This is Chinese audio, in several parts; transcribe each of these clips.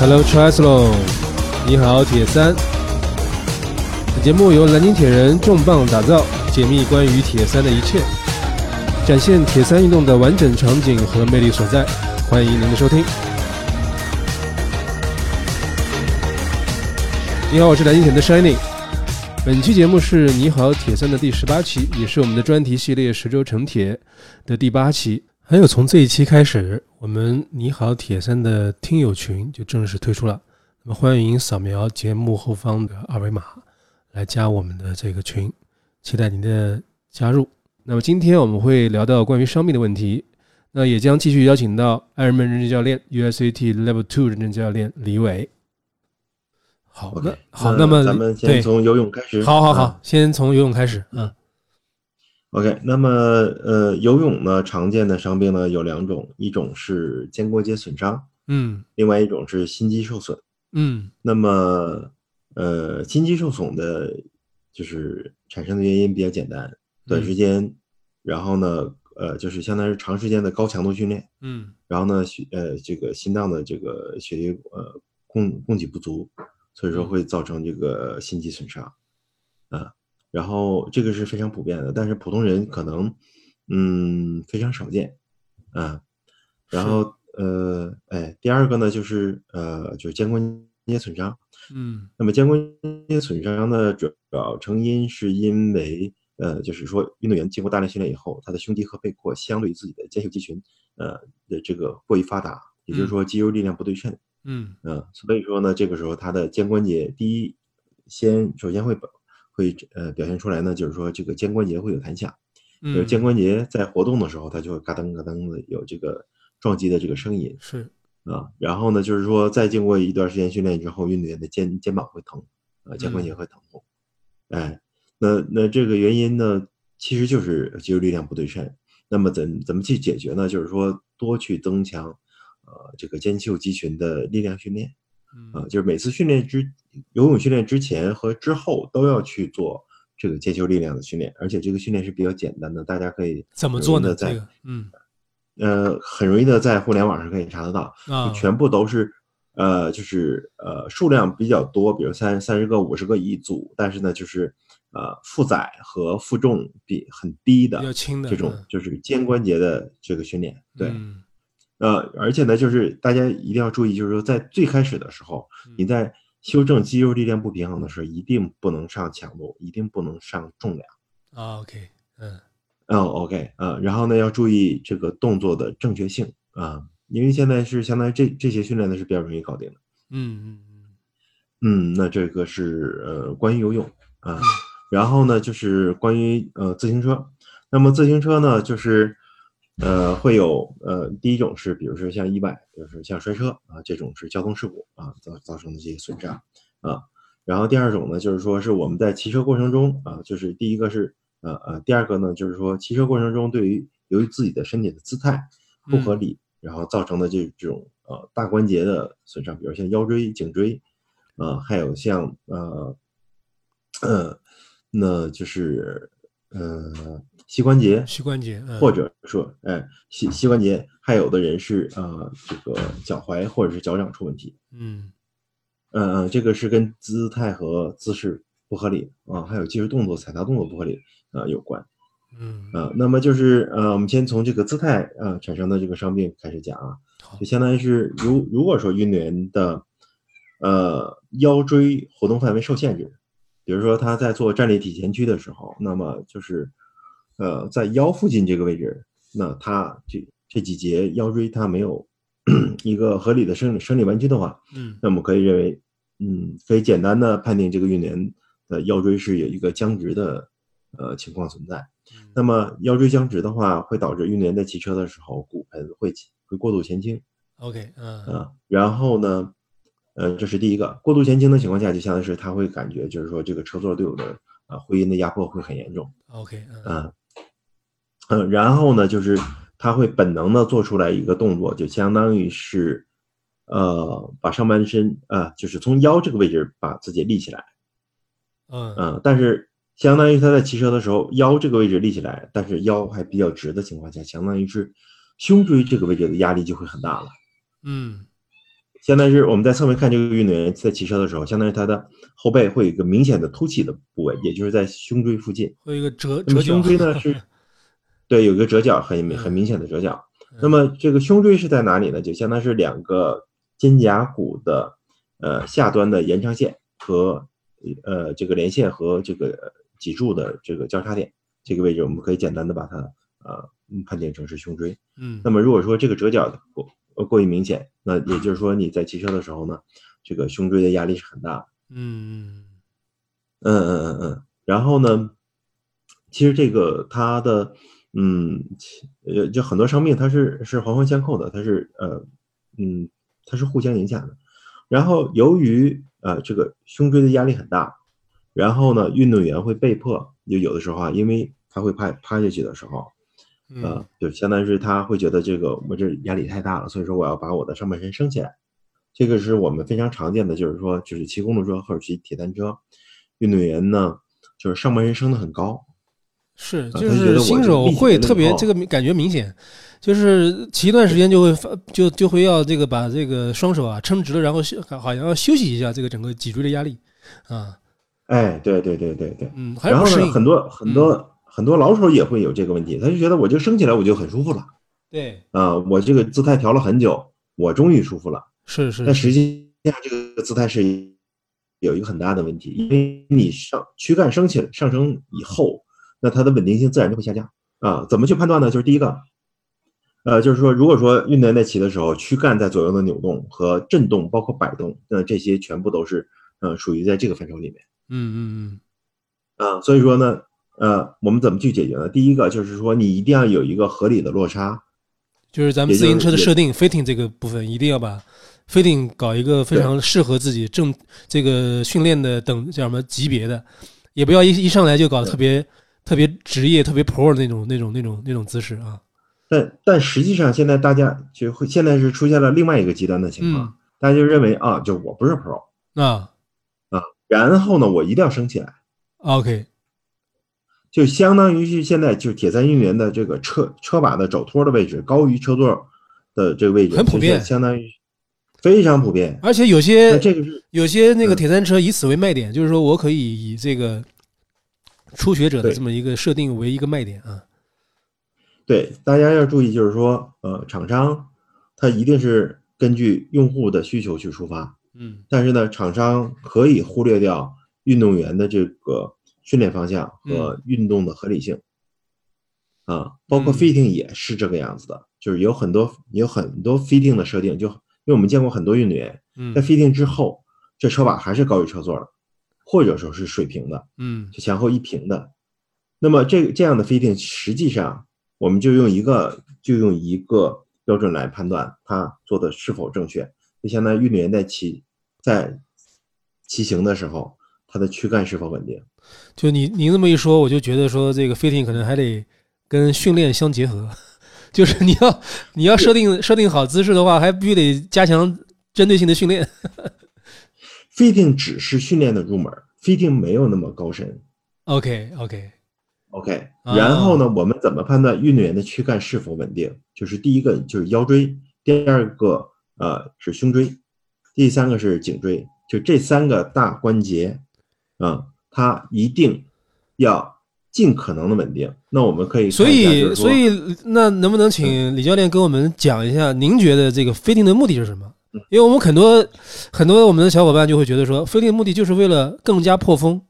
Hello Triathlon，你好铁三。本节目由南京铁人重磅打造，解密关于铁三的一切，展现铁三运动的完整场景和魅力所在。欢迎您的收听。你好，我是南京铁的 Shining。本期节目是你好铁三的第十八期，也是我们的专题系列十周成铁的第八期。还有从这一期开始，我们你好铁三的听友群就正式推出了。那么欢迎扫描节目后方的二维码来加我们的这个群，期待您的加入。那么今天我们会聊到关于伤病的问题，那也将继续邀请到艾尔曼认证教练 USAT Level Two 认证教练李伟。好，那好，那么咱们先从游泳开始。好好好，先从游泳开始。嗯。OK，那么呃，游泳呢常见的伤病呢有两种，一种是肩关节损伤，嗯，另外一种是心肌受损，嗯。那么呃，心肌受损的，就是产生的原因比较简单，短时间，然后呢，呃，就是相当于长时间的高强度训练，嗯，然后呢，血呃这个心脏的这个血液呃供供给不足，所以说会造成这个心肌损伤，啊。然后这个是非常普遍的，但是普通人可能，嗯，非常少见，啊，然后呃，哎，第二个呢就是呃，就是肩关节损伤，嗯，那么肩关节损伤的主要成因是因为呃，就是说运动员经过大量训练以后，他的胸肌和背阔相对于自己的肩袖肌群，呃的这个过于发达，也就是说肌肉力量不对称，嗯，嗯，所以说呢，这个时候他的肩关节第一先首先会会呃表现出来呢，就是说这个肩关节会有弹响，就是肩关节在活动的时候，它就会嘎噔嘎噔的有这个撞击的这个声音，是。啊，然后呢，就是说再经过一段时间训练之后，运动员的肩肩膀会疼，呃，肩关节会疼痛，哎，那那这个原因呢，其实就是肌肉力量不对称。那么怎怎么去解决呢？就是说多去增强呃这个肩袖肌群的力量训练，啊，就是每次训练之。游泳训练之前和之后都要去做这个肩袖力量的训练，而且这个训练是比较简单的，大家可以怎么做呢？在嗯，呃，很容易的在互联网上可以查得到，全部都是呃，就是呃，数量比较多，比如三三十个、五十个一组，但是呢，就是呃，负载和负重比很低的，比较轻的这种就是肩关节的这个训练，对。嗯呃，而且呢，就是大家一定要注意，就是说在最开始的时候，你在修正肌肉力量不平衡的时候，一定不能上强度，一定不能上重量。啊，OK，嗯，嗯，OK，啊，然后呢，要注意这个动作的正确性啊，因为现在是相当于这这些训练呢是比较容易搞定的。嗯嗯嗯，嗯，那这个是呃关于游泳啊，然后呢就是关于呃自行车，那么自行车呢就是。呃，会有呃，第一种是，比如说像意外，就是像摔车啊，这种是交通事故啊造造成的这些损伤啊。然后第二种呢，就是说是我们在骑车过程中啊，就是第一个是呃呃，第二个呢，就是说骑车过程中对于由于自己的身体的姿态不合理，然后造成的这这种呃大关节的损伤，比如像腰椎、颈椎啊，还有像呃呃，那就是呃。膝关节，膝关节，或者说，哎，膝膝关节，还有的人是呃，这个脚踝或者是脚掌出问题，嗯，嗯嗯，这个是跟姿态和姿势不合理啊，还有技术动作、踩踏动作不合理啊有关，嗯。啊，那么就是呃，我们先从这个姿态啊产生的这个伤病开始讲啊，就相当于是如如果说运动员的呃腰椎活动范围受限制，比如说他在做站立体前屈的时候，那么就是。呃，在腰附近这个位置，那他这这几节腰椎他没有 一个合理的生理生理弯曲的话，嗯，那么可以认为，嗯，可以简单的判定这个运动员的腰椎是有一个僵直的呃情况存在。那么腰椎僵直的话，会导致运动员在骑车的时候骨盆会会过度前倾。OK，嗯啊，然后呢，呃，这是第一个，过度前倾的情况下，就相当于是他会感觉就是说这个车座对我的啊会阴的压迫会很严重。OK，嗯。嗯，然后呢，就是他会本能的做出来一个动作，就相当于是，呃，把上半身啊，就是从腰这个位置把自己立起来，嗯嗯，但是相当于他在骑车的时候，腰这个位置立起来，但是腰还比较直的情况下，相当于是胸椎这个位置的压力就会很大了，嗯相当于是我们在侧面看这个运动员在骑车的时候，相当于他的后背会有一个明显的凸起的部位，也就是在胸椎附近。会有一个折折角胸椎呢 是，对，有一个折角，很明很明显的折角。那么这个胸椎是在哪里呢？就相当于是两个肩胛骨的呃下端的延长线和呃这个连线和这个脊柱的这个交叉点这个位置，我们可以简单的把它呃嗯判定成是胸椎。嗯那么如果说这个折角过呃过于明显，那也就是说你在骑车的时候呢，这个胸椎的压力是很大的。嗯嗯嗯嗯嗯，然后呢，其实这个它的嗯，其呃，就很多伤病它是是环环相扣的，它是呃嗯，它是互相影响的。然后由于呃这个胸椎的压力很大，然后呢，运动员会被迫就有的时候啊，因为他会趴趴下去的时候，嗯。呃，就相当于是他会觉得这个我这压力太大了，所以说我要把我的上半身升起来。这个是我们非常常见的，就是说，就是骑公路车或者骑铁单车，运动员呢，就是上半身升得很高，是，啊就是新手会特别这个感觉明显，就是骑一段时间就会发就就会要这个把这个双手啊撑直了，然后休好像要休息一下这个整个脊椎的压力啊，哎，对对对对对。嗯，然后呢，很多很多、很多老手也会有这个问题，他就觉得我就升起来我就很舒服了对，啊、我这个姿态调了很久，我终于舒服了。是是但实际上这个姿态是有一个很大的问题，因为你上躯干升起来上升以后，那它的稳定性自然就会下降啊。怎么去判断呢？就是第一个，呃，就是说，如果说运动员在骑的时候，躯干在左右的扭动和震动，包括摆动，那这些全部都是呃属于在这个范畴里面嗯嗯啊。所以说呢，呃，我们怎么去解决呢？第一个就是说，你一定要有一个合理的落差，就是咱们自行车的就是设定 fitting 这个部分，一定要把 fitting 搞一个非常适合自己正这个训练的等叫什么级别的，也不要一一上来就搞得特别特别职业、特别 pro 的那种那种那种那种姿势啊。但但实际上，现在大家就会现在是出现了另外一个极端的情况，嗯大家就认为啊，就我不是 pro，啊然后呢，我一定要升起来，，OK，就相当于是现在就是铁三运动员的这个车车把的肘托的位置高于车座的这个位置，很普遍相当于非常普遍。而且有些这个是有些那个嗯铁三车以此为卖点，就是说我可以以这个初学者的这么一个设定为一个卖点啊。对大家要注意，就是说，呃，厂商他一定是根据用户的需求去出发，嗯但是呢，厂商可以忽略掉运动员的这个训练方向和运动的合理性。啊，包括嗯 fitting 也是这个样子的，就是有很多有很多 fitting 的设定，就因为我们见过很多运动员嗯在 fitting 之后，这车把还是高于车座的，或者说是水平的，嗯就前后一平的。那么这这样的 fitting 实际上我们就用一个就用一个标准来判断它做的是否正确，就相当于运动员在骑在骑行的时候，他的躯干是否稳定。就你您这么一说，我就觉得说这个 fitting 可能还得跟训练相结合，就是你要你要设定设定好姿势的话，还必须得加强针对性的训练。fitting 只是训练的入门，fitting 没有那么高深。OK OK，OK，啊然后呢，我们怎么判断运动员的躯干是否稳定？就是第一个就是腰椎，第二个呃是胸椎，第三个是颈椎，就这三个大关节啊、它一定要尽可能的稳定。那我们可以所以所以那能不能请李教练跟我们讲一下，您觉得这个 fitting 的目的是什么？因为我们很多很多我们的小伙伴就会觉得说，fitting 的目的就是为了更加破风，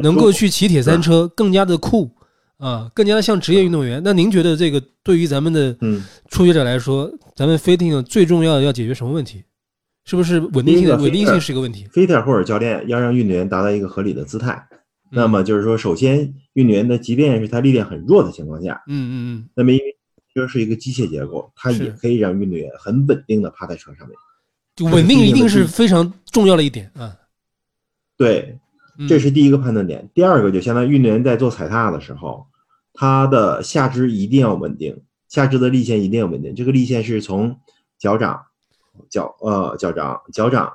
能够去骑铁三车更加的酷啊，更加的像职业运动员。那您觉得这个对于咱们的嗯，初学者来说，咱们 fitting 最重要的要解决什么问题？是不是稳定性稳定性是一个问题？fitter 或者教练要让运动员达到一个合理的姿态。嗯那么就是说，首先运动员的即便是他力量很弱的情况下，嗯嗯嗯那么因为车是一个机械结构，它也可以让运动员很稳定的趴在车上面。嗯，就稳定一定是非常重要的一点啊。对，嗯这是第一个判断点。第二个就相当于运动员在做踩踏的时候，他的下肢一定要稳定，下肢的力线一定要稳定。这个力线是从脚掌、脚呃脚掌、脚掌、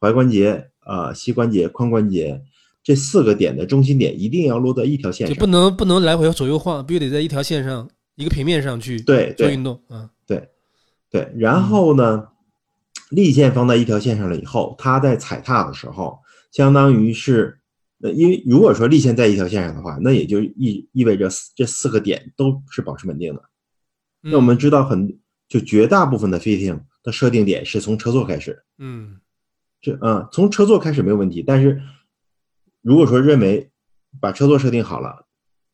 踝关节、呃膝关节、髋关节这四个点的中心点一定要落在一条线上。就不能不能来回左右晃，必须得在一条线上一个平面上去对对做运动啊。对对，然后呢，立线放在一条线上了以后，它在踩踏的时候，相当于是，呃，因为如果说立线在一条线上的话，那也就意意味着这四个点都是保持稳定的。那我们知道很就绝大部分的 fitting 的设定点是从车座开始，嗯这啊从车座开始没有问题，但是如果说认为把车座设定好了，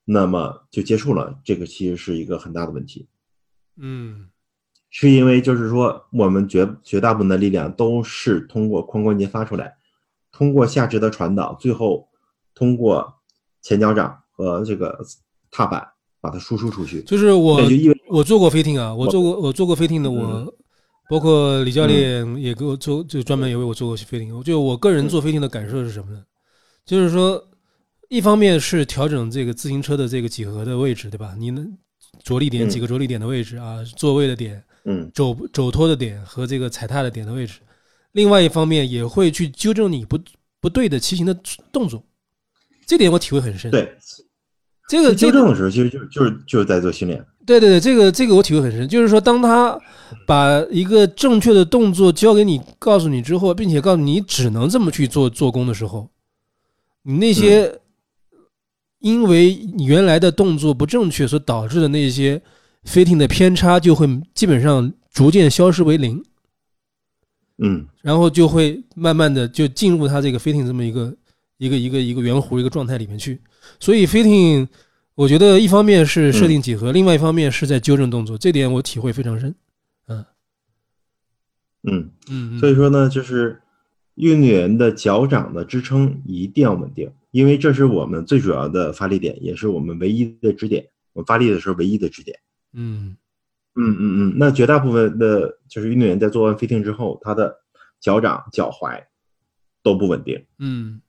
那么就结束了，这个其实是一个很大的问题。嗯是因为就是说，我们绝绝大部分的力量都是通过髋关节发出来，通过下肢的传导，最后通过前脚掌和这个踏板把它输出出去。就是我我做过飞艇啊，我做过我做过飞艇的，嗯我包括李教练也给我做，就专门也为我做过飞艇。就我个人做飞艇的感受是什么呢？就是说，一方面是调整这个自行车的这个几何的位置，对吧？你能着力点嗯几个着力点的位置啊，座位的点，嗯肘肘托的点和这个踩踏的点的位置。另外一方面也会去纠正你不不对的骑行的动作，这点我体会很深。，对，这个这个纠正的时候，其实就就是就是在做训练。对对对，这个这个我体会很深，就是说，当他把一个正确的动作教给你、告诉你之后，并且告诉你只能这么去做做工的时候，你那些因为你原来的动作不正确所导致的那些 fitting 的偏差，就会基本上逐渐消失为零，嗯。然后就会慢慢的就进入他这个 fitting 这么一个一个一个一个圆弧一个状态里面去。所以 fitting，我觉得一方面是设定几何，另外一方面是在纠正动作，这点我体会非常深。嗯，嗯，嗯所以说呢，就是运动员的脚掌的支撑一定要稳定，因为这是我们最主要的发力点，也是我们唯一的支点。我发力的时候唯一的支点。嗯嗯嗯嗯，那绝大部分的就是运动员在做完 fitting 之后，他的脚掌、脚踝都不稳定。嗯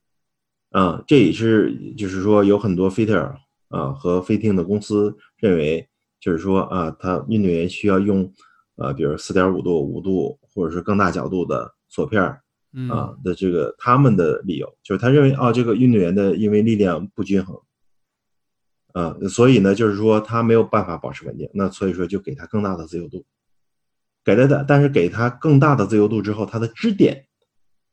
啊，这也是就是说有很多 fitter 啊和 fitting 的公司认为，就是说啊，他运动员需要用呃，比如四点五度、五度或者是更大角度的锁片儿嗯。啊的这个他们的理由，就是他认为啊，这个运动员的因为力量不均衡，啊，所以呢，就是说他没有办法保持稳定，那所以说就给他更大的自由度，给他的，但是给他更大的自由度之后，他的支点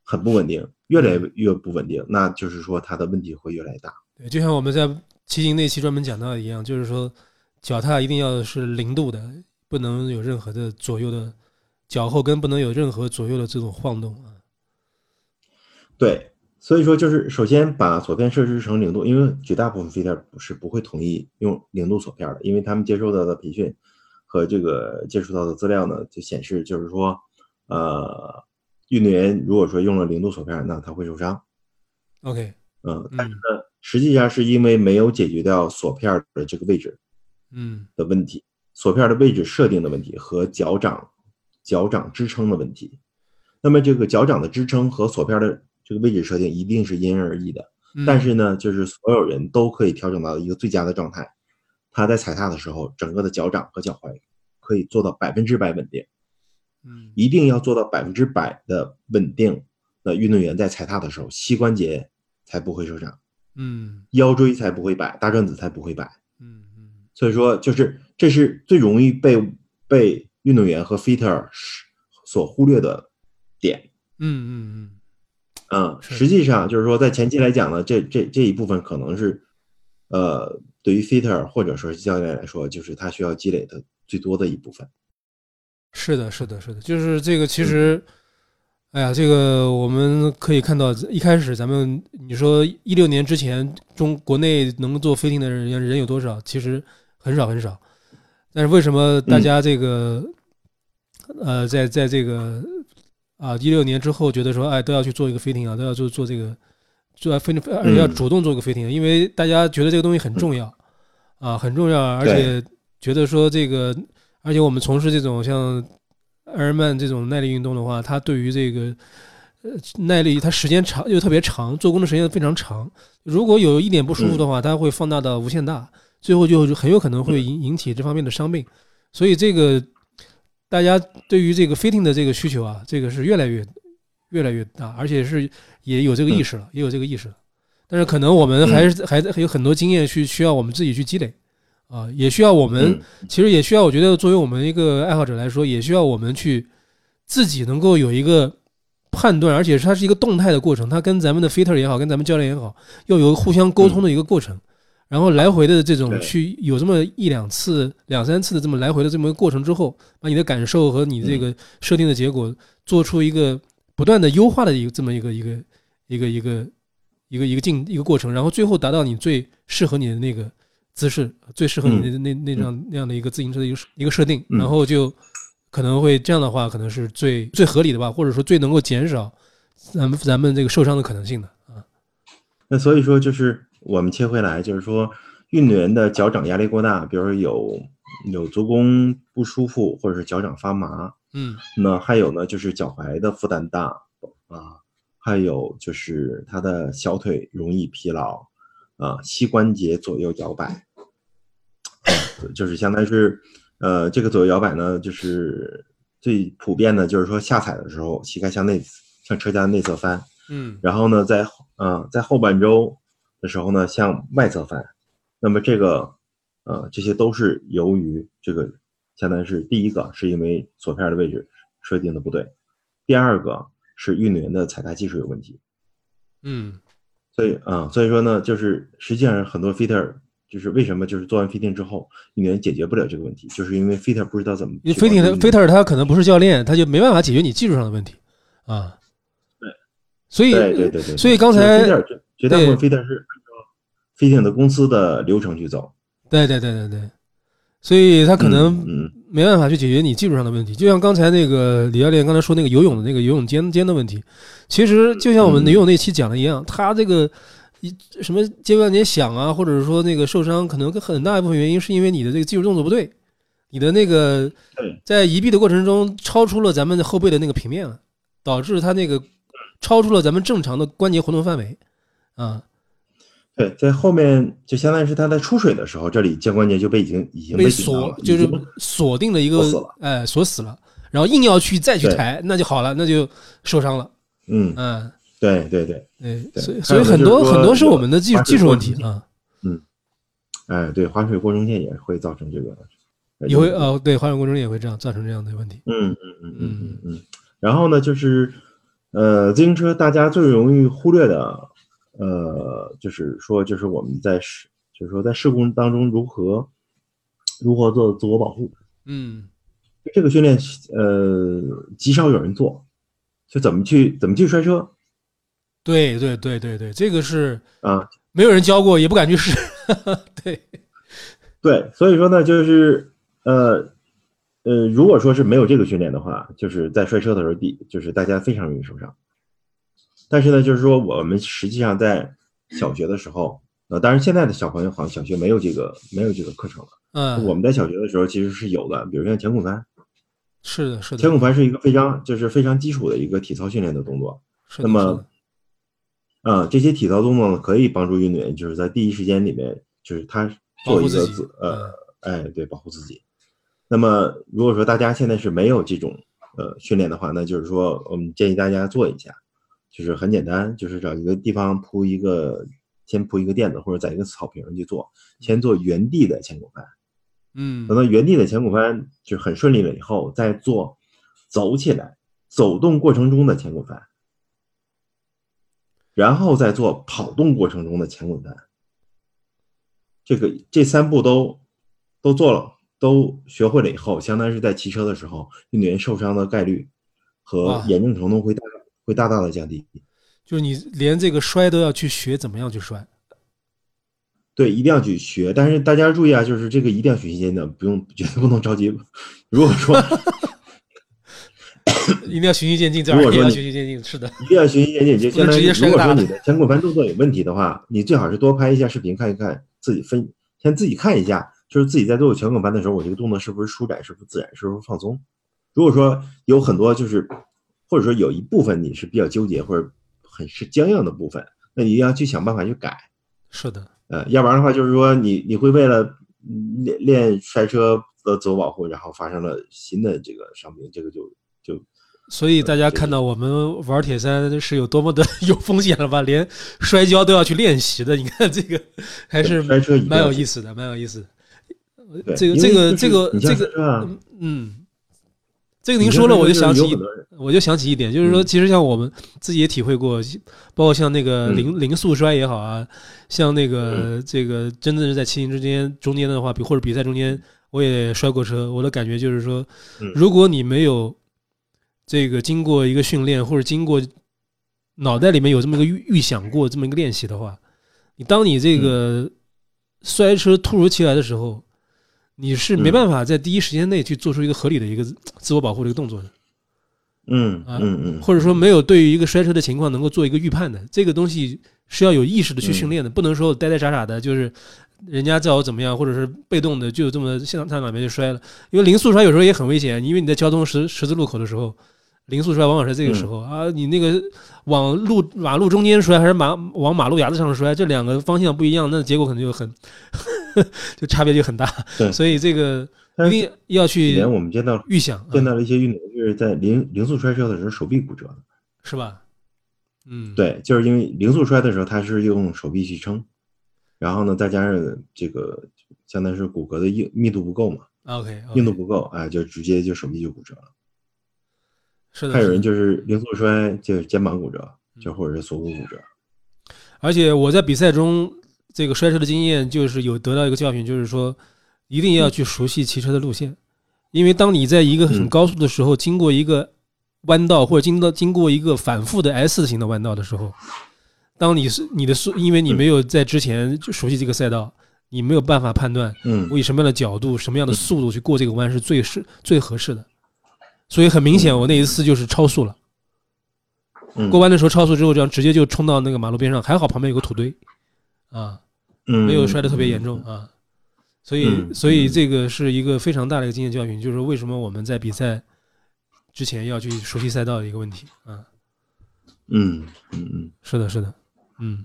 很不稳定，越来越不稳定，那就是说它的问题会越来越大。对，就像我们在骑行那期专门讲到的一样，就是说脚踏一定要是零度的，不能有任何的左右的脚后跟不能有任何左右的这种晃动啊。对，所以说就是首先把锁片设置成零度，因为绝大部分 fitter 不是不会同意用零度锁片的，因为他们接受到的培训和这个接触到的资料呢，就显示就是说，呃，运动员如果说用了零度锁片，那他会受伤。OK，嗯，但是嗯呢，实际上是因为没有解决掉锁片的这个位置嗯的问题，锁片的位置设定的问题和脚掌脚掌支撑的问题。那么这个脚掌的支撑和锁片的这个位置设定一定是因人而异的。嗯，但是呢，就是所有人都可以调整到一个最佳的状态。他在踩踏的时候，整个的脚掌和脚踝可以做到百分之百稳定，嗯一定要做到百分之百的稳定。那运动员在踩踏的时候，膝关节才不会受伤，嗯腰椎才不会摆，大转子才不会摆。嗯嗯所以说，就是这是最容易被被运动员和 fitter 所忽略的点。嗯嗯嗯嗯，实际上就是说，在前期来讲呢，这这这一部分可能是，呃，对于 fitter 或者说是教练来说，就是他需要积累的最多的一部分。是的，是的，是的，就是这个。其实，哎呀，这个我们可以看到，一开始咱们你说一六年之前，中国内能做飞艇的人人有多少？其实很少很少。但是为什么大家这个，呃，在在这个啊一六年之后，觉得说，哎，都要去做一个飞艇啊，都要做做这个做飞艇，而且要主动做个飞艇，因为大家觉得这个东西很重要啊，很重要，而且觉得说这个。而且我们从事这种像埃尔曼这种耐力运动的话，它对于这个呃耐力，它时间长又特别长，做工的时间非常长。如果有一点不舒服的话，它会放大到无限大，最后就很有可能会引引起这方面的伤病。所以这个大家对于这个 fitting 的这个需求啊，这个是越来越越来越大，而且是也有这个意识了，也有这个意识了。但是可能我们还是还还有很多经验去需要我们自己去积累。啊，也需要我们，其实也需要，我觉得作为我们一个爱好者来说，也需要我们去自己能够有一个判断，而且它是一个动态的过程，它跟咱们的 fitter 也好，跟咱们教练也好，要有互相沟通的一个过程，然后来回的这种去有这么一两次、两三次的这么来回的这么一个过程之后，把你的感受和你这个设定的结果做出一个不断的优化的一个这么一个一个一个一个一个一个进一个过程，然后最后达到你最适合你的那个姿势，最适合你的那那那样那样的一个自行车的一个一个设定，嗯。然后就可能会这样的话，可能是最最合理的吧，或者说最能够减少咱们咱们这个受伤的可能性的啊。那所以说，就是我们切回来，就是说，运动员的脚掌压力过大，比如说有有足弓不舒服，或者是脚掌发麻，嗯。那还有呢，就是脚踝的负担大啊，还有就是他的小腿容易疲劳啊，膝关节左右摇摆，啊就是相当于是呃，这个左右摇摆呢，就是最普遍的，就是说下踩的时候，膝盖向内向车架内侧翻，嗯然后呢，在呃、在后半周的时候呢，向外侧翻。那么这个呃，这些都是由于这个，相当于是第一个是因为锁片的位置设定的不对，第二个是运动员的踩踏技术有问题。嗯所以啊、所以说呢，就是实际上很多 fitter 就是为什么就是做完 fitting 之后，运动员解决不了这个问题，就是因为 fitter 不知道怎么因为去帮助 Fitter 他可能不是教练，他就没办法解决你技术上的问题啊。对，所以对对对对，所以刚才就是 fitter 绝大部分 fitter 是按照 fitting 的公司的流程去走。对对对对对，所以他可能没办法去解决你技术上的问题。就像刚才那个李教练刚才说那个游泳的那个游泳肩肩的问题，其实就像我们嗯游泳那期讲的一样，他这个一什么肩关节响啊，或者是说那个受伤，可能很大一部分原因是因为你的这个技术动作不对，你的那个在移臂的过程中超出了咱们的后背的那个平面了，导致他那个超出了咱们正常的关节活动范围啊。对，在后面就相当于是他在出水的时候，这里肩关节就被已经已经被锁就是锁定了一个哎锁死了，然后硬要去再去抬，那就好了，那就受伤了。嗯，嗯，对对对，对，对所以所以很多很多是我们的技滑水技术问题啊，嗯哎，对，滑水过程线也会造成这个，也会呃对滑水过程中也会这样造成这样的问题。嗯嗯嗯嗯嗯嗯。然后呢，就是呃，自行车大家最容易忽略的，呃，就是说，就是我们在事，就是说在事故当中如何如何做自我保护。嗯这个训练，呃，极少有人做，就怎么去怎么去摔车对对对对对，这个是啊？没有人教过，也不敢去试。对，对，所以说呢，就是呃呃，如果说是没有这个训练的话，就是在摔车的时候，第就是大家非常容易受伤。但是呢，就是说我们实际上在小学的时候，呃，当然现在的小朋友好像小学没有这个没有这个课程了。嗯，我们在小学的时候其实是有的，比如像前滚翻，是的，是的前滚，翻是一个非常就是非常基础的一个体操训练的动作。是的。那么啊、这些体操动作呢，可以帮助运动员，就是在第一时间里面，就是他做一个自呃，哎，对，保护自己。那么如果说大家现在是没有这种呃训练的话，那就是说我们建议大家做一下，就是很简单，就是找一个地方铺一个，先铺一个垫子或者在一个草坪上去做，先做原地的前滚翻，嗯等到原地的前滚翻就很顺利了以后，再做走起来、走动过程中的前滚翻。然后再做跑动过程中的前滚翻。这个这三步都都做了，都学会了以后，相当于是在骑车的时候，运动员受伤的概率和哇严重程度会大会大大的降低。就是你连这个摔都要去学怎么样去摔。对，一定要去学，但是大家注意啊，就是这个一定要循序渐进，不用绝对不能着急。如果说 一定要循序渐进，这玩意儿也要循序渐进。是的，一定要循序渐进，就相当于如果说你的前滚翻动作有问题的话，你最好是多拍一下视频看一看，自己分先自己看一下，就是自己在做前滚翻的时候，我这个动作是不是舒展，是不是自然，是不是放松。如果说有很多就是，或者说有一部分你是比较纠结或者很是僵硬的部分，那你一定要去想办法去改。是的，呃，要不然的话，就是说你你会为了嗯练练摔车的自我保护，然后发生了新的这个伤病，这个就就所以大家看到我们玩铁三是有多么的 有风险了吧？连摔跤都要去练习的，你看这个还是蛮有意思的，蛮有意思的。这个这个这个这个嗯嗯，这个您说了，我就想起我就想起一点，就是说，嗯其实像我们自己也体会过，包括像那个嗯零零速摔也好啊，像那嗯个这个真的是在骑行之间中间的话，比或者比赛中间，我也摔过车。我的感觉就是说嗯，如果你没有这个经过一个训练，或者经过脑袋里面有这么一个预预想过这么一个练习的话，你当你这嗯个摔车突如其来的时候，你是没嗯办法在第一时间内去做出一个合理的一个自我保护的一个动作的。嗯啊嗯嗯，或者说没有对于一个摔车的情况能够做一个预判的，这个东西是要有意识的去训练的，不能说呆呆傻傻的，就是人家叫我怎么样，或者是被动的就这么向上哪边就摔了。因为零速摔有时候也很危险，因为你在交通十十字路口的时候，零速摔往往是这个时候、啊，你那个往路马路中间摔还是马往马路牙子上摔，这两个方向不一样，那结果可能就很 就差别就很大。对所以这个但是一定要以去前我们见到预想，见啊到了一些运动员就是在零零速摔车的时候手臂骨折的。是吧？嗯，对，就是因为零速摔的时候，他是用手臂去撑，然后呢，再加上这个相当于是骨骼的硬密度不够嘛，，OK，, 硬度不够，哎，就直接就手臂就骨折了。是的，还有人就是零速摔，就是肩膀骨折，嗯。就或者是锁骨骨折。而且我在比赛中这个摔车的经验，就是有得到一个教训，就是说一定要去熟悉骑车的路线，因为当你在一个很嗯。高速的时候，经过一个弯道或者经到经过一个反复的 S 型的弯道的时候，当你是你的速，因为你没有在之前就熟悉这个赛道，你没有办法判断嗯。我以什么样的角度、什么样的速度去过这个弯是最适最合适的。所以很明显，我那一次就是超速了。嗯，过弯的时候超速之后，这样直接就冲到那个马路边上，还好旁边有个土堆，啊，嗯。没有摔得特别严重啊。所以，嗯。所以这个是一个非常大的一个经验教训，就是为什么我们在比赛之前要去熟悉赛道的一个问题啊。嗯嗯嗯。是的，是的，嗯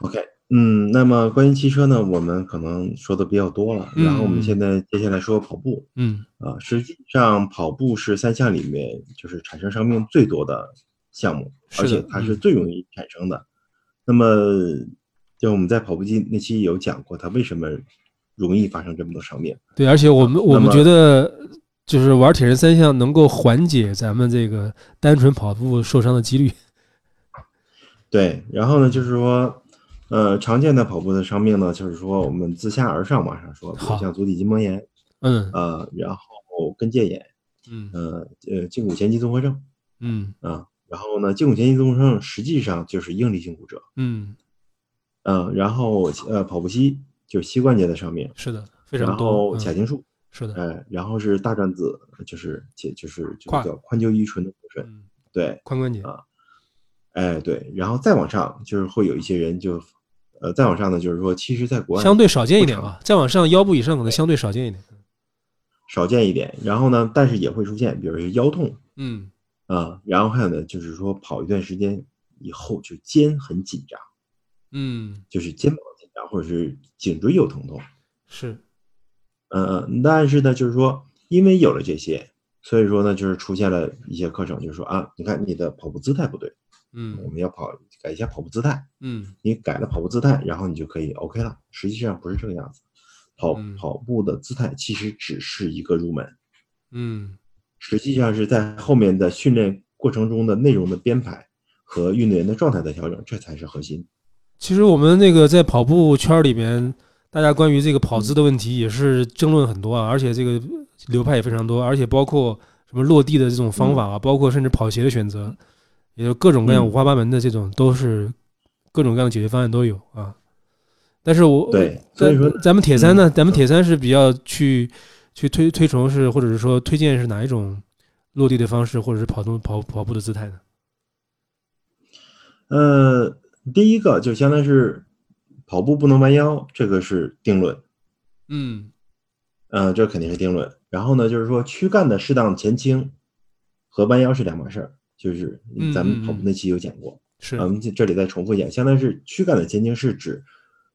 ，OK，嗯，那么关于骑车呢，我们可能说的比较多了，嗯然后我们现在接下来说跑步嗯啊，实际上跑步是三项里面就是产生伤病最多的项目，而且它是嗯最容易产生的。那么，就我们在跑步机那期有讲过，它为什么容易发生这么多伤病。对，而且我们我们觉得就是玩铁人三项能够缓解咱们这个单纯跑步受伤的几率。对，然后呢，就是说，呃，常见的跑步的伤病呢，就是说我们自下而上往上说，比如像足底筋膜炎，嗯呃，然后跟腱炎，嗯呃呃，胫骨前肌综合症嗯啊，然后呢，胫骨前肌综合症实际上就是应力性骨折，嗯，嗯、然后呃，跑步膝就是膝关节的伤病，是的，非常然多。后嗯髂胫束，是的，哎、然后是大转子，就是且就是就叫髋臼盂唇的部分，嗯，对，髋关节。啊哎对，然后再往上就是会有一些人就，呃，再往上呢，就是说，其实在国外相对少见一点不吧，再往上腰部以上可能相对少见一点。少见一点，然后呢，但是也会出现，比如说腰痛嗯。啊，然后还有呢，就是说跑一段时间以后就肩很紧张，嗯，就是肩膀紧张，或者是颈椎有疼痛，是，呃，但是呢，就是说因为有了这些，所以说呢，就是出现了一些课程，就是说啊，你看你的跑步姿态不对，我嗯们要跑改一下跑步姿态，嗯。你改了跑步姿态，然后你就可以 OK 了。实际上不是这个样子，跑嗯。跑步的姿态其实只是一个入门，嗯。实际上是在后面的训练过程中的内容的编排和运动员的状态的调整，这才是核心。其实我们那个在跑步圈里面，大家关于这个跑姿的问题也是争论很多啊，而且这个流派也非常多，而且包括什么落地的这种方法啊，包括甚至跑鞋的选择，也就各种各样嗯五花八门的这种，都是各种各样的解决方案都有啊。但是我对所以说咱咱们铁三呢，嗯咱们铁三是比较去去推推崇是，或者是说推荐是哪一种落地的方式，或者是跑动跑跑步的姿态呢？呃，第一个就相当于是跑步不能弯腰，这个是定论，嗯呃，这肯定是定论。然后呢，就是说躯干的适当前倾和弯腰是两码事儿，就是嗯咱们跑步那期有讲过。是我们这这里再重复一下，相当于是躯干的前倾是指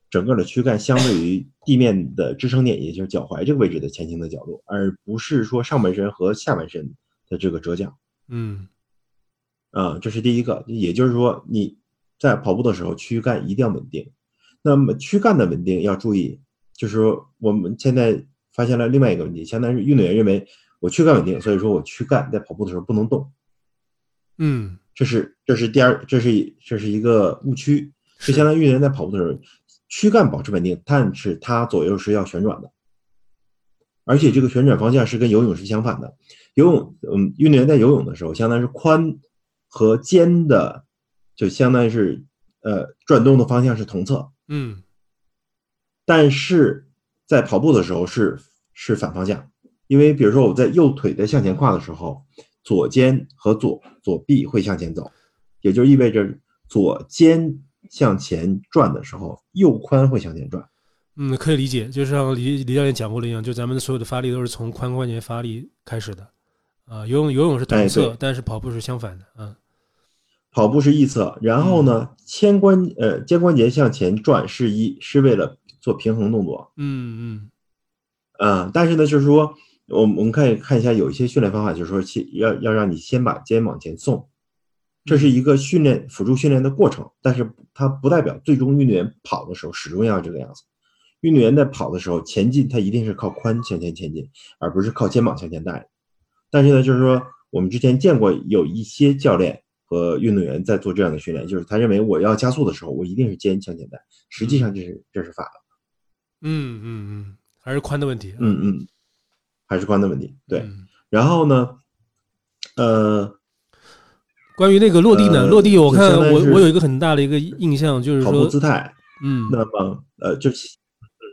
整个的躯干相对于地面的支撑点，也就是脚踝这个位置的前倾的角度，而不是说上半身和下半身的这个折角。嗯啊、这是第一个，也就是说你在跑步的时候，躯干一定要稳定。那么躯干的稳定要注意，就是说我们现在发现了另外一个问题，相当于运动员认为我躯干稳定，所以说我躯干在跑步的时候不能动。嗯，这是这是第二，这是这是一个误区，就相当于运动员在跑步的时候，躯干保持稳定，但是它左右是要旋转的，而且这个旋转方向是跟游泳是相反的。游泳，嗯，运动员在游泳的时候，相当于是髋和肩的，就相当于是呃转动的方向是同侧，嗯。但是在跑步的时候是是反方向，因为比如说我在右腿在向前跨的时候，左肩和左左臂会向前走，也就意味着左肩向前转的时候，右髋会向前转。嗯，可以理解，就像李李教练讲过的一样，就咱们所有的发力都是从髋关节发力开始的。啊，游泳游泳是同哎侧，对但是跑步是相反的。嗯跑步是异侧，然后呢，肩关呃肩关节向前转是一是为了做平衡动作，嗯嗯啊、但是呢，就是说我们我们看看一下有一些训练方法，就是说先要要让你先把肩往前送，这是一个训练辅助训练的过程，但是它不代表最终运动员跑的时候始终要这个样子。运动员在跑的时候前进，他一定是靠髋向前前进，而不是靠肩膀向前带。但是呢，就是说我们之前见过有一些教练和运动员在做这样的训练，就是他认为我要加速的时候，我一定是肩向前带，实际上这是这是反的。嗯嗯嗯，还是髋的问题。嗯嗯，还是髋的问题。对，嗯然后呢，呃，关于那个落地呢？呃落地，我看我我有一个很大的一个印象，就是说，姿态，嗯，那么呃，就是，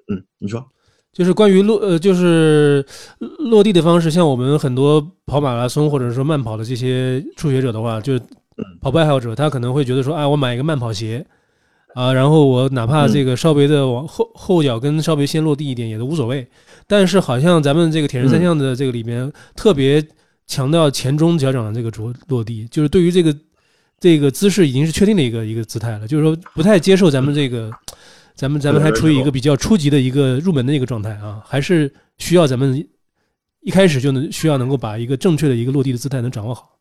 嗯嗯，你说，就是关于落呃，就是落地的方式，像我们很多跑马拉松或者说慢跑的这些初学者的话，就是嗯跑步爱好者，他可能会觉得说，啊，我买一个慢跑鞋啊，然后我哪怕嗯这个稍微的往后后脚跟稍微先落地一点也都无所谓。但是好像咱们这个铁人三项的这个里面特别强调前中脚掌的这个着落地，就是对于这个这个姿势已经是确定的一个一个姿态了，就是说不太接受咱们这个。咱们咱们还处于一个比较初级的一个入门的一个状态啊，还是需要咱们一开始就能需要能够把一个正确的一个落地的姿态能掌握好。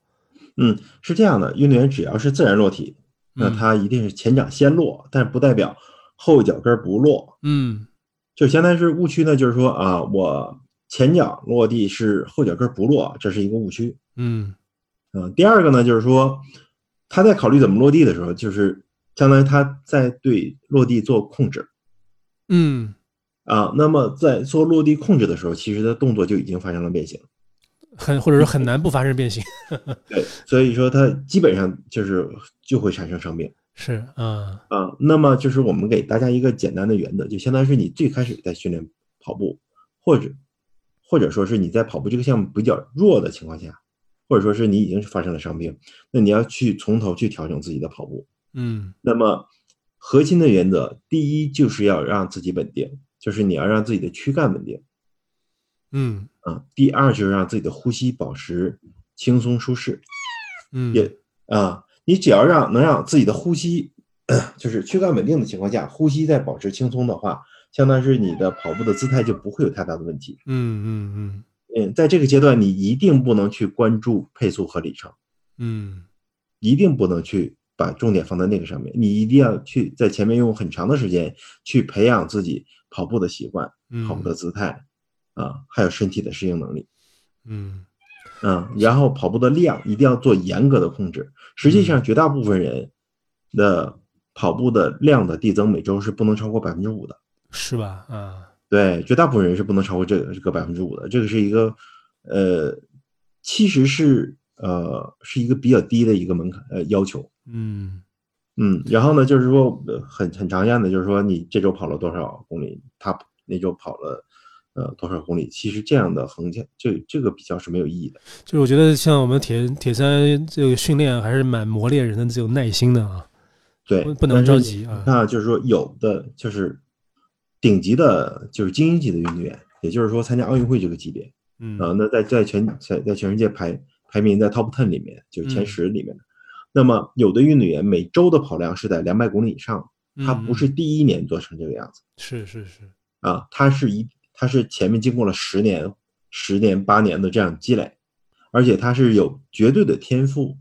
嗯，是这样的，运动员只要是自然落体，那嗯他一定是前掌先落，但是不代表后脚跟不落，嗯就相当于是误区呢，就是说啊，我前脚落地是后脚跟不落，这是一个误区。嗯嗯，第二个呢，就是说他在考虑怎么落地的时候，就是相当于他在对落地做控制嗯，啊。那么在做落地控制的时候，其实他动作就已经发生了变形。很或者说很难不发生变形。对，所以说他基本上就是就会产生伤病是啊，啊。那么就是我们给大家一个简单的原则，就相当于是你最开始在训练跑步，或者或者说是你在跑步这个项目比较弱的情况下，或者说是你已经是发生了伤病，那你要去从头去调整自己的跑步。嗯那么核心的原则，第一就是要让自己稳定，就是你要让自己的躯干稳定嗯啊。第二就是让自己的呼吸保持轻松舒适。嗯，也啊，你只要让能让自己的呼吸，就是躯干稳定的情况下，呼吸在保持轻松的话，相当于是你的跑步的姿态就不会有太大的问题。嗯嗯嗯嗯，在这个阶段，你一定不能去关注配速和里程，嗯一定不能去把重点放在那个上面。你一定要去在前面用很长的时间去培养自己跑步的习惯、嗯，跑步的姿态啊，还有身体的适应能力。嗯嗯，然后跑步的量一定要做严格的控制。实际上，绝大部分人的跑步的量的递增每周是不能超过百分之五的。是吧？啊，对，绝大部分人是不能超过这个这个百分之五的。这个是一个呃，其实是呃是一个比较低的一个门槛呃要求。嗯嗯，然后呢，就是说呃很很常见的，就是说你这周跑了多少公里，他那周跑了呃多少公里，其实这样的横向这这个比较是没有意义的。就是我觉得像我们铁铁三这个训练还是蛮磨练人的这种耐心的啊，对不，能着急啊你看啊，就是说有的就是顶级的，就是精英级的运动员，也就是说参加奥运会这个级别嗯啊，那在在全在在全世界排排名在 top ten 里面，就是前嗯十里面的。那么有的运动员每周的跑量是在两百公里以上，他嗯不是第一年做成这个样子是是是，啊，他是一他是前面经过了十年、十年、八年的这样积累，而且他是有绝对的天赋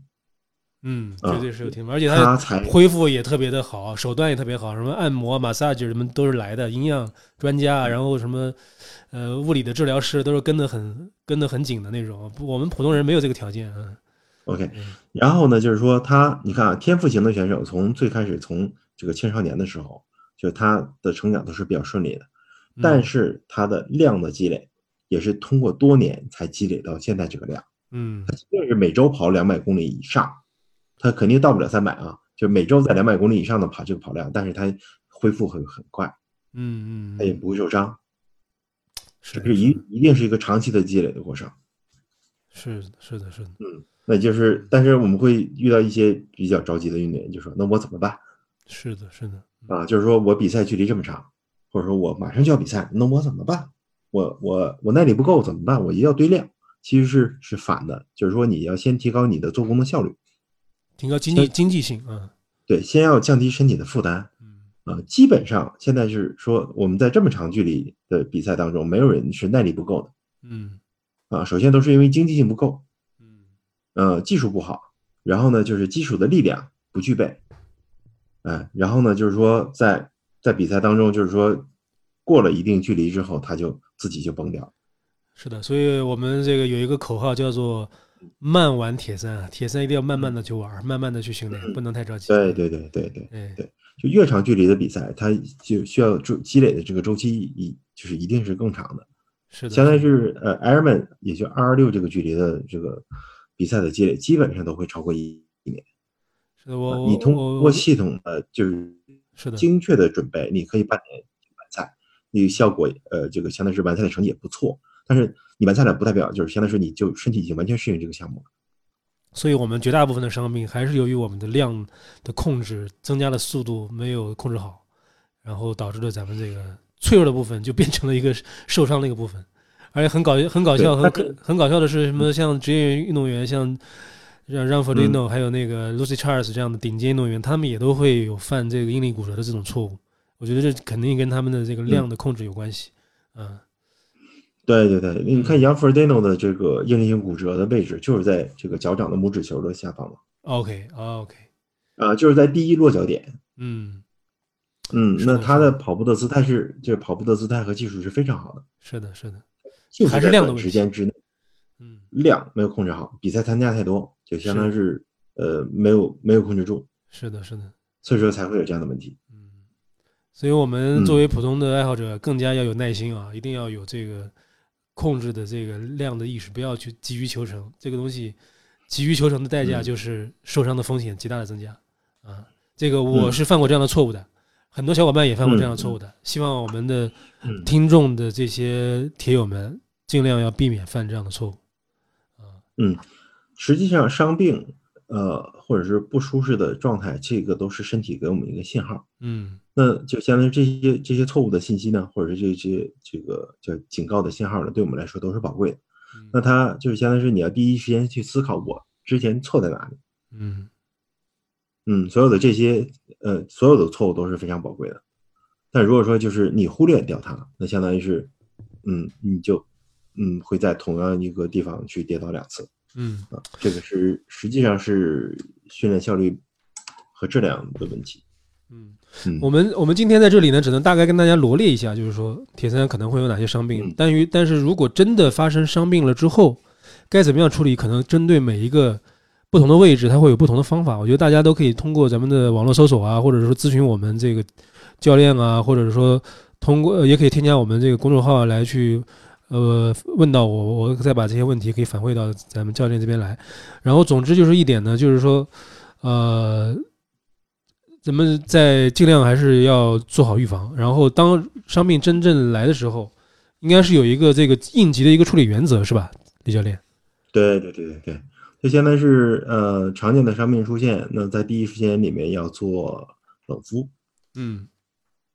嗯，啊绝对是有天赋，而且他恢复也特别的好，手段也特别好，什么按摩、massage 什么都是来的，营养专家，然后什么呃物理的治疗师都是跟得很跟得很紧的那种，不我们普通人没有这个条件啊。OK，嗯然后呢，就是说他，你看啊，天赋型的选手从最开始从这个青少年的时候，就他的成长都是比较顺利的，嗯但是他的量的积累也是通过多年才积累到现在这个量。嗯。他即便是每周跑两百公里以上，他肯定到不了三百啊，就每周在两百公里以上的跑这个跑量，但是他恢复很很快，嗯嗯，他也不会受伤，是这是。一一定是一个长期的积累的过程。是的是的是的，嗯那就是，但是我们会遇到一些比较着急的运动员，就说那我怎么办？是的是的，啊，就是说我比赛距离这么长，或者说我马上就要比赛，那我怎么办？我我我耐力不够怎么办？我一定要堆量，其实是是反的，就是说你要先提高你的做工的效率，提高经济经济性啊，对，先要降低身体的负担嗯啊。基本上现在是说我们在这么长距离的比赛当中，没有人是耐力不够的嗯啊。首先都是因为经济性不够，嗯呃，技术不好，然后呢就是基础的力量不具备，哎，然后呢就是说在在比赛当中就是说过了一定距离之后，他就自己就崩掉了。是的，所以我们这个有一个口号叫做“慢玩铁三”啊，铁三一定要慢慢的去玩，慢慢的去训练，不能太着急。对对对对对，对，就越长距离的比赛，它就需要周积累的这个周期一就是一定是更长的。是的，相当于是呃，Ironman 也就二二六这个距离的这个比赛的积累，基本上都会超过一一年。是的，我你通过系统的就是是的，精确的准备，你可以半年完赛，你效果呃这个相当于是完赛的成绩也不错。但是你完赛了，不代表就是相当于是你就身体已经完全适应这个项目了。所以我们绝大部分的伤病还是由于我们的量的控制增加的速度没有控制好，然后导致了咱们这个脆弱的部分就变成了一个受伤的一个部分。而且很搞很搞笑，很很搞笑的是，什么像职业运动员，像让让弗雷诺还有那个 Lucy Charles 这样的顶尖运动员，他们也都会有犯这个应力骨折的这种错误。我觉得这肯定跟他们的这个量的控制有关系。嗯，对对对，你看杨弗尔戴诺的这个应力性骨折的位置就是在这个脚掌的拇指球的下方嘛，OK OK，啊，就是在第一落脚点。嗯，嗯，那他的跑步的姿态是，就是跑步的姿态和技术是非常好的，是的，是的，就还是在短量的问题。时间之内嗯，量没有控制好，比赛参加太多，就相当于是呃没有没有控制住，是的，是的。所以说才会有这样的问题。嗯，所以我们嗯作为普通的爱好者，更加要有耐心啊，一定要有这个控制的这个量的意识，不要去急于求成。这个东西，急于求成的代价嗯就是受伤的风险极大的增加啊。这个我嗯是犯过这样的错误的，很多小伙伴也犯过这样的错误的。希望我们的嗯听众的这些铁友们尽量要避免犯这样的错误啊。嗯，实际上伤病呃或者是不舒适的状态，这个都是身体给我们一个信号。嗯那就相当于这些这些错误的信息呢，或者是这些这个叫警告的信号呢，对我们来说都是宝贵的。嗯那它就是相当于是你要第一时间去思考我之前错在哪里。嗯嗯，所有的这些呃，所有的错误都是非常宝贵的。但如果说就是你忽略掉它，那相当于是，嗯，你就嗯会在同样一个地方去跌倒两次嗯啊。这个是实际上是训练效率和质量的问题。嗯。嗯，我们我们今天在这里呢，只能大概跟大家罗列一下，就是说铁三可能会有哪些伤病嗯。但于但是如果真的发生伤病了之后，该怎么样处理，可能针对每一个不同的位置，它会有不同的方法。我觉得大家都可以通过咱们的网络搜索啊，或者说咨询我们这个教练啊，或者是说通过呃也可以添加我们这个公众号来去呃问到我，我再把这些问题可以反馈到咱们教练这边来。然后总之就是一点呢，就是说呃。咱们在尽量还是要做好预防，然后当伤病真正来的时候，应该是有一个这个应急的一个处理原则，是吧，李教练？对对对对对，就相当于是呃常见的伤病出现，那在第一时间里面要做冷敷。嗯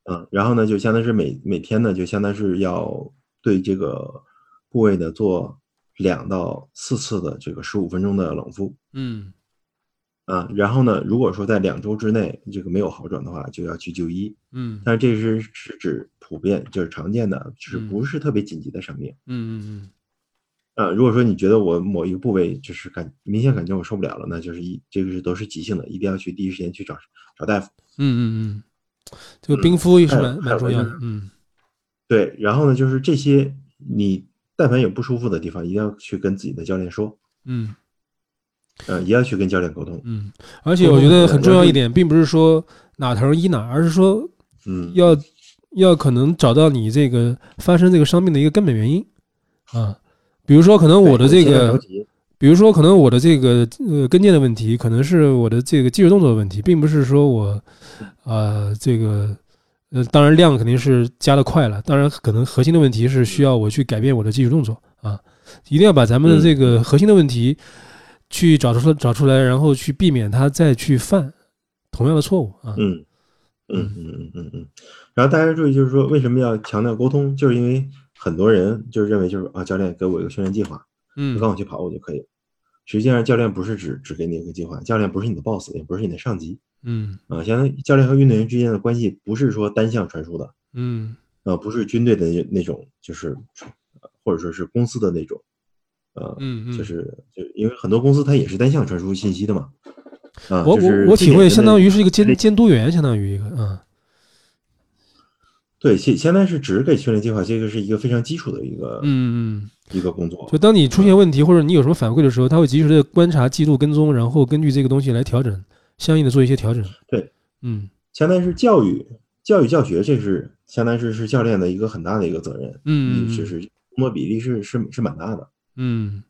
嗯，然后呢，就相当于是每每天呢，就相当于是要对这个部位呢做两到四次的这个十五分钟的冷敷嗯啊。然后呢，如果说在两周之内这个没有好转的话，就要去就医。嗯但是这是是指普遍，就是常见的，就是嗯不是特别紧急的伤病。嗯嗯嗯啊，如果说你觉得我某一个部位就是感明显感觉我受不了了，那就是一这个是都是急性的，一定要去第一时间去找找大夫。嗯嗯嗯，这个冰敷也是蛮蛮重要的。嗯对，然后呢，就是这些你但凡有不舒服的地方，一定要去跟自己的教练说，嗯呃，也要去跟教练沟通。嗯，而且我觉得很重要一点，并不是说哪疼医哪，而是说嗯，要要可能找到你这个发生这个伤病的一个根本原因啊。比如说，可能我的这个比如说，可能我的这个呃跟腱的问题，可能是我的这个技术动作的问题，并不是说我呃这个呃，当然量肯定是加的快了，当然可能核心的问题是需要我去改变我的技术动作啊，一定要把咱们的这个核心的问题去找出找出来，然后去避免它再去犯同样的错误啊。嗯嗯嗯嗯嗯嗯。然后大家注意，就是说为什么要强调沟通，就是因为很多人就是认为就是啊，教练给我一个训练计划，嗯你让我去跑我就可以了。实际上，教练不是只只给你一个计划，教练不是你的 boss，也不是你的上级嗯啊。相当于教练和运动员之间的关系不是说单向传输的，嗯呃，不是军队的那那种，就是呃或者说是公司的那种，呃，嗯嗯，就是就因为很多公司它也是单向传输信息的嘛。啊，我就是我我体会相当于于是一个监监督员，相当于一个啊。对，现现在是只给训练计划，这个是一个非常基础的一个、嗯嗯。一个工作就。当你出现问题或者你有什么反馈的时候，他会及时的观察、记录、跟踪，然后根据这个东西来调整，相应的做一些调整。对，嗯相当于是教育、教育教学，这是相当于是是教练的一个很大的一个责任。嗯就是工作比例是是是蛮大的。嗯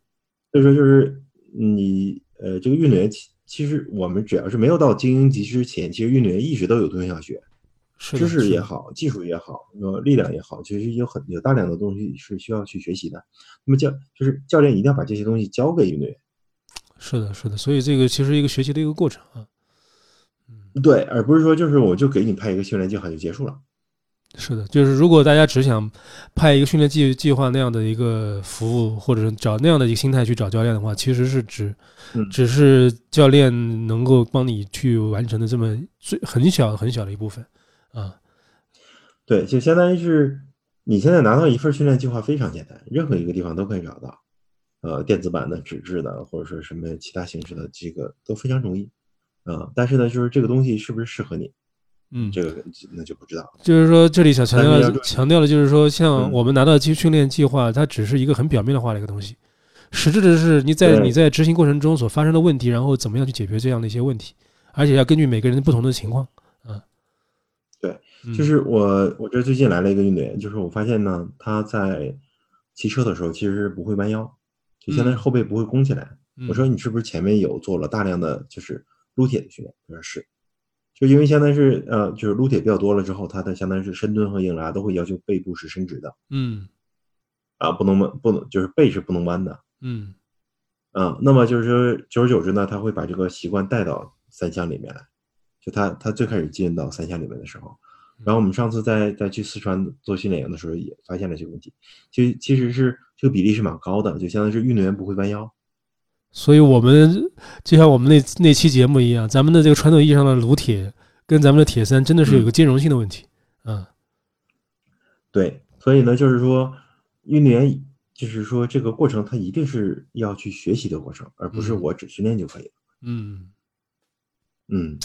所以说就是你呃这个运动员其其实我们只要是没有到精英级之前，其实运动员一直都有东西要学。是知识也好，技术也好，呃，力量也好，其实有很有大量的东西是需要去学习的。那么教就是教练一定要把这些东西交给运动员，是的，是的。所以这个其实一个学习的一个过程啊。对，而不是说就是我就给你派一个训练计划就结束了。是的，就是如果大家只想派一个训练计计划那样的一个服务，或者是找那样的一个心态去找教练的话，其实是只嗯只是教练能够帮你去完成的这么最很小很小的一部分啊。对，就相当于是你现在拿到一份训练计划非常简单，任何一个地方都可以找到，呃，电子版的、纸质的，或者说什么其他形式的，这个都非常容易。啊、但是呢，就是这个东西是不是适合你，嗯，这个那就不知道。就是说，这里想强调强调的就是说，像嗯。我们拿到基训练计划，它只是一个很表面的化的一个东西，实质的是你在你在执行过程中所发生的问题，然后怎么样去解决这样的一些问题，而且要根据每个人不同的情况，嗯，对嗯，就是我我这最近来了一个运动员，就是我发现呢，他在骑车的时候其实是不会弯腰，就相当于嗯。后背不会弓起来。嗯。我说你是不是前面有做了大量的就是撸铁的训练？他说是，就因为相当于是呃就是撸铁比较多了之后，他的相当于是深蹲和硬拉都会要求背部是伸直的嗯啊，不能弯不能就是背是不能弯的嗯啊。那么就是说久而久之呢，他会把这个习惯带到三项里面来。就他他最开始进到三项里面的时候，然后我们上次在在去四川做训练营的时候也发现了这个问题，其实其实是这个比例是蛮高的，就相当于是运动员不会弯腰。所以我们就像我们那那期节目一样，咱们的这个传统意义上的炉铁跟咱们的铁三真的是有一个兼容性的问题，啊，对，所以呢，就是说运动员就是说这个过程他一定是要去学习的过程，而不是嗯我只训练就可以了。嗯。嗯，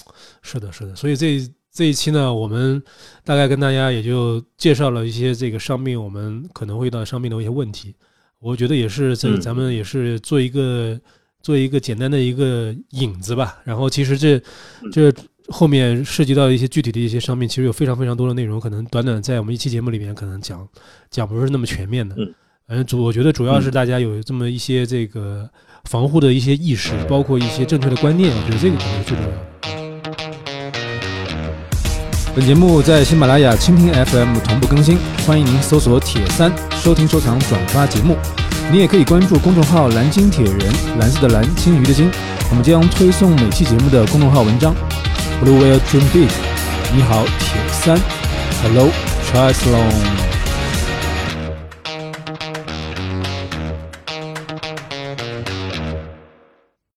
是的，是的，所以这这一期呢，我们大概跟大家也就介绍了一些这个伤病，我们可能会遇到伤病的一些问题。我觉得也是这嗯咱们也是做一个做一个简单的一个引子吧。然后其实这嗯这后面涉及到一些具体的一些商品，其实有非常非常多的内容，可能短短在我们一期节目里面可能讲讲不是那么全面的。嗯反正主我觉得主要是嗯大家有这么一些这个防护的一些意识，包括一些正确的观念，我觉得这个可能是最重要的。本节目在喜马拉雅、蜻蜓 FM 同步更新，欢迎您搜索“铁三”收听、收藏、转发节目。你也可以关注公众号“蓝鲸铁人”，蓝色的蓝，鲸鱼的鲸，我们将推送每期节目的公众号文章。Blue Whale Dream Big，你好，铁三，Hello Triathlon。